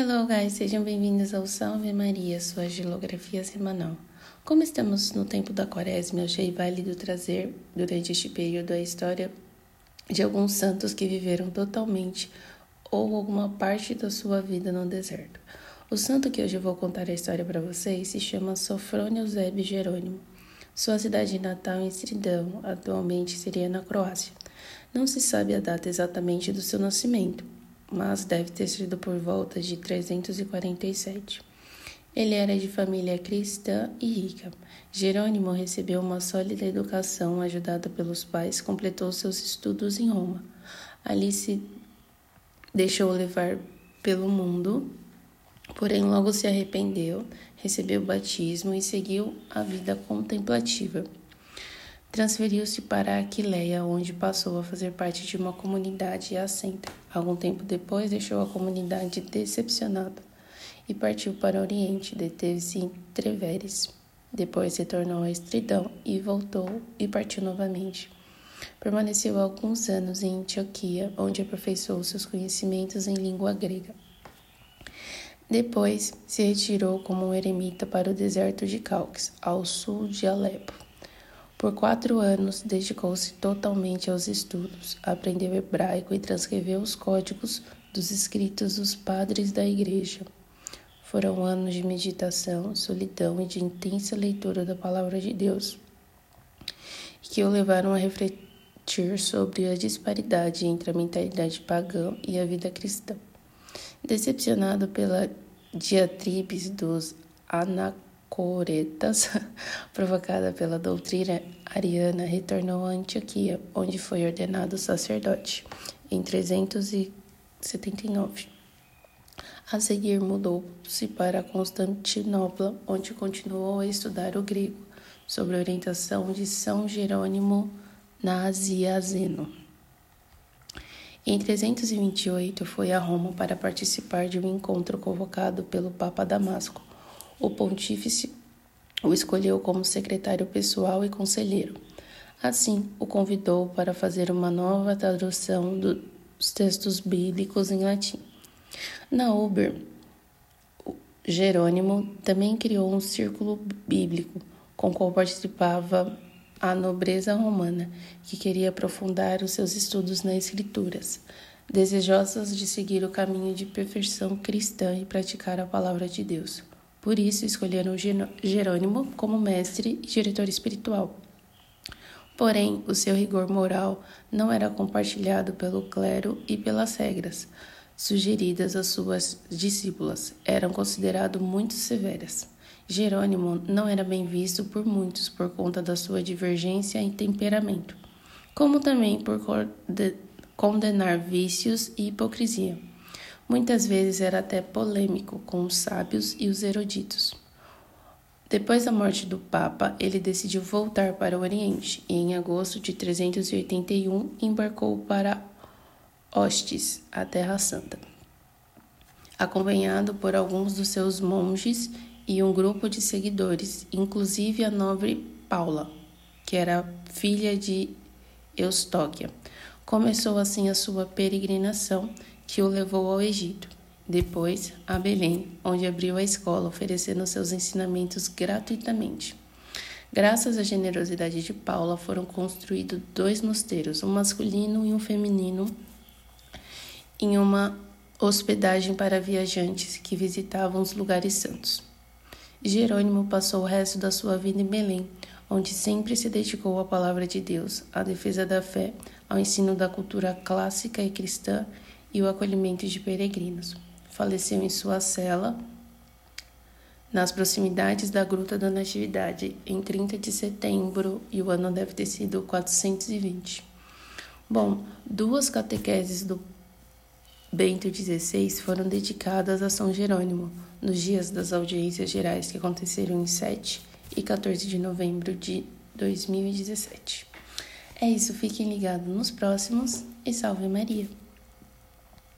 Hello, guys! Sejam bem-vindos ao Salve Maria, sua geografia semanal. Como estamos no tempo da quaresma, achei válido trazer, durante este período, a história de alguns santos que viveram totalmente ou alguma parte da sua vida no deserto. O santo que hoje vou contar a história para vocês se chama Sofrônio Eusébio Jerônimo. Sua cidade natal em Stridão, atualmente seria na Croácia. Não se sabe a data exatamente do seu nascimento, mas deve ter sido por volta de 347. Ele era de família cristã e rica. Jerônimo recebeu uma sólida educação, ajudado pelos pais, completou seus estudos em Roma. Ali se deixou levar pelo mundo, porém logo se arrependeu, recebeu o batismo e seguiu a vida contemplativa. Transferiu-se para Aquileia, onde passou a fazer parte de uma comunidade assenta. Algum tempo depois, deixou a comunidade decepcionada e partiu para o Oriente. Deteve-se em Treveres. Depois retornou a Estridão e voltou e partiu novamente. Permaneceu alguns anos em Antioquia, onde aperfeiçoou seus conhecimentos em língua grega. Depois se retirou como um eremita para o deserto de Calques, ao sul de Alepo. Por quatro anos, dedicou-se totalmente aos estudos, aprendeu hebraico e transcreveu os códigos dos escritos dos padres da Igreja. Foram anos de meditação, solidão e de intensa leitura da Palavra de Deus, que o levaram a refletir sobre a disparidade entre a mentalidade pagã e a vida cristã. Decepcionado pela diatribes dos anacoretas, coretas, provocada pela doutrina ariana, retornou a Antioquia, onde foi ordenado sacerdote em 379. A seguir, mudou-se para Constantinopla, onde continuou a estudar o grego, sob a orientação de São Jerônimo Naziazeno. Em 328, foi a Roma para participar de um encontro convocado pelo Papa Damasco, o pontífice o escolheu como secretário pessoal e conselheiro. Assim, o convidou para fazer uma nova tradução dos textos bíblicos em latim. Na Uber, Jerônimo também criou um círculo bíblico, com qual participava a nobreza romana, que queria aprofundar os seus estudos nas Escrituras, desejosas de seguir o caminho de perfeição cristã e praticar a palavra de Deus. Por isso, escolheram Jerônimo como mestre e diretor espiritual. Porém, o seu rigor moral não era compartilhado pelo clero e pelas regras sugeridas às suas discípulas eram consideradas muito severas. Jerônimo não era bem visto por muitos por conta da sua divergência em temperamento, como também por condenar vícios e hipocrisia. Muitas vezes era até polêmico com os sábios e os eruditos. Depois da morte do Papa, ele decidiu voltar para o Oriente e, em agosto de 381, embarcou para Ostes, a Terra Santa. Acompanhado por alguns dos seus monges e um grupo de seguidores, inclusive a nobre Paula, que era filha de Eustóquia. Começou assim a sua peregrinação que o levou ao Egito, depois a Belém, onde abriu a escola, oferecendo seus ensinamentos gratuitamente. Graças à generosidade de Paula, foram construídos dois mosteiros, um masculino e um feminino, em uma hospedagem para viajantes que visitavam os lugares santos. Jerônimo passou o resto da sua vida em Belém, onde sempre se dedicou à palavra de Deus, à defesa da fé, ao ensino da cultura clássica e cristã e o acolhimento de peregrinos. Faleceu em sua cela, nas proximidades da Gruta da Natividade, em 30 de setembro, e o ano deve ter sido 420. Bom, duas catequeses do Bento XVI foram dedicadas a São Jerônimo, nos dias das audiências gerais que aconteceram em 7 e 14 de novembro de 2017. É isso, fiquem ligados nos próximos e salve Maria!